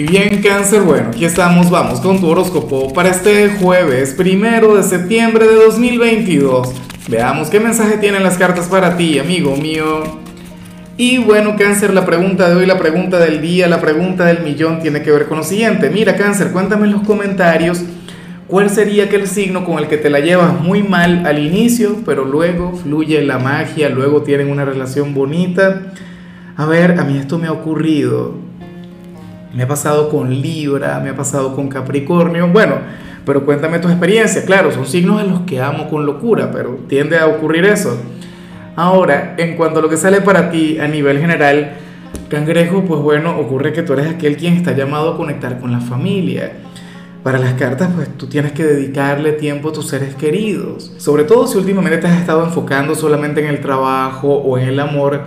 Y bien, cáncer, bueno, aquí estamos, vamos con tu horóscopo para este jueves, primero de septiembre de 2022. Veamos qué mensaje tienen las cartas para ti, amigo mío. Y bueno, cáncer, la pregunta de hoy, la pregunta del día, la pregunta del millón tiene que ver con lo siguiente. Mira, cáncer, cuéntame en los comentarios cuál sería aquel signo con el que te la llevas muy mal al inicio, pero luego fluye la magia, luego tienen una relación bonita. A ver, a mí esto me ha ocurrido me ha pasado con Libra, me ha pasado con Capricornio. Bueno, pero cuéntame tu experiencia. Claro, son signos en los que amo con locura, pero tiende a ocurrir eso. Ahora, en cuanto a lo que sale para ti a nivel general, Cangrejo, pues bueno, ocurre que tú eres aquel quien está llamado a conectar con la familia. Para las cartas, pues tú tienes que dedicarle tiempo a tus seres queridos. Sobre todo si últimamente te has estado enfocando solamente en el trabajo o en el amor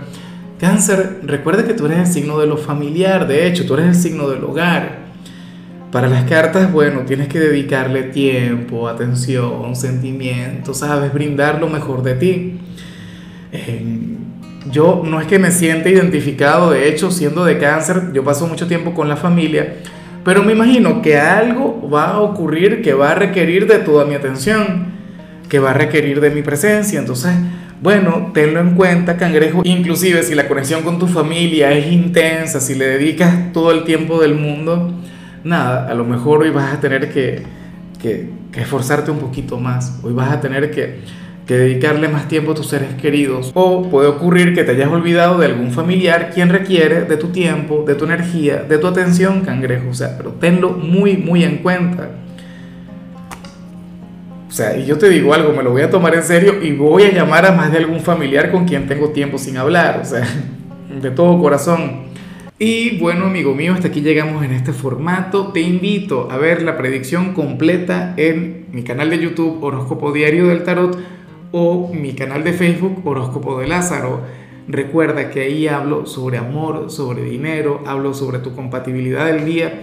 Cáncer, recuerda que tú eres el signo de lo familiar, de hecho, tú eres el signo del hogar. Para las cartas, bueno, tienes que dedicarle tiempo, atención, sentimientos, sabes, brindar lo mejor de ti. yo no es que me sienta identificado, de hecho, siendo de cáncer, yo paso mucho tiempo con la familia, pero me imagino que algo va a ocurrir que va a requerir de toda mi atención, que va a requerir de mi presencia, entonces bueno, tenlo en cuenta, cangrejo. Inclusive si la conexión con tu familia es intensa, si le dedicas todo el tiempo del mundo, nada, a lo mejor hoy vas a tener que, que, esforzarte un poquito más. Hoy vas a tener que, que dedicarle más tiempo a tus seres queridos. O puede ocurrir que te hayas olvidado de algún familiar quien requiere de tu tiempo, de tu energía, de tu atención, cangrejo. O sea, pero tenlo muy, muy en cuenta. O sea, y yo te digo algo, me lo voy a tomar en serio y voy a llamar a más de algún familiar con quien tengo tiempo sin hablar, o sea, de todo corazón. Y bueno, amigo mío, hasta aquí llegamos en este formato. Te invito a ver la predicción completa en mi canal de YouTube Horóscopo Diario del Tarot o mi canal de Facebook Horóscopo de Lázaro. Recuerda que ahí hablo sobre amor, sobre dinero, hablo sobre tu compatibilidad del día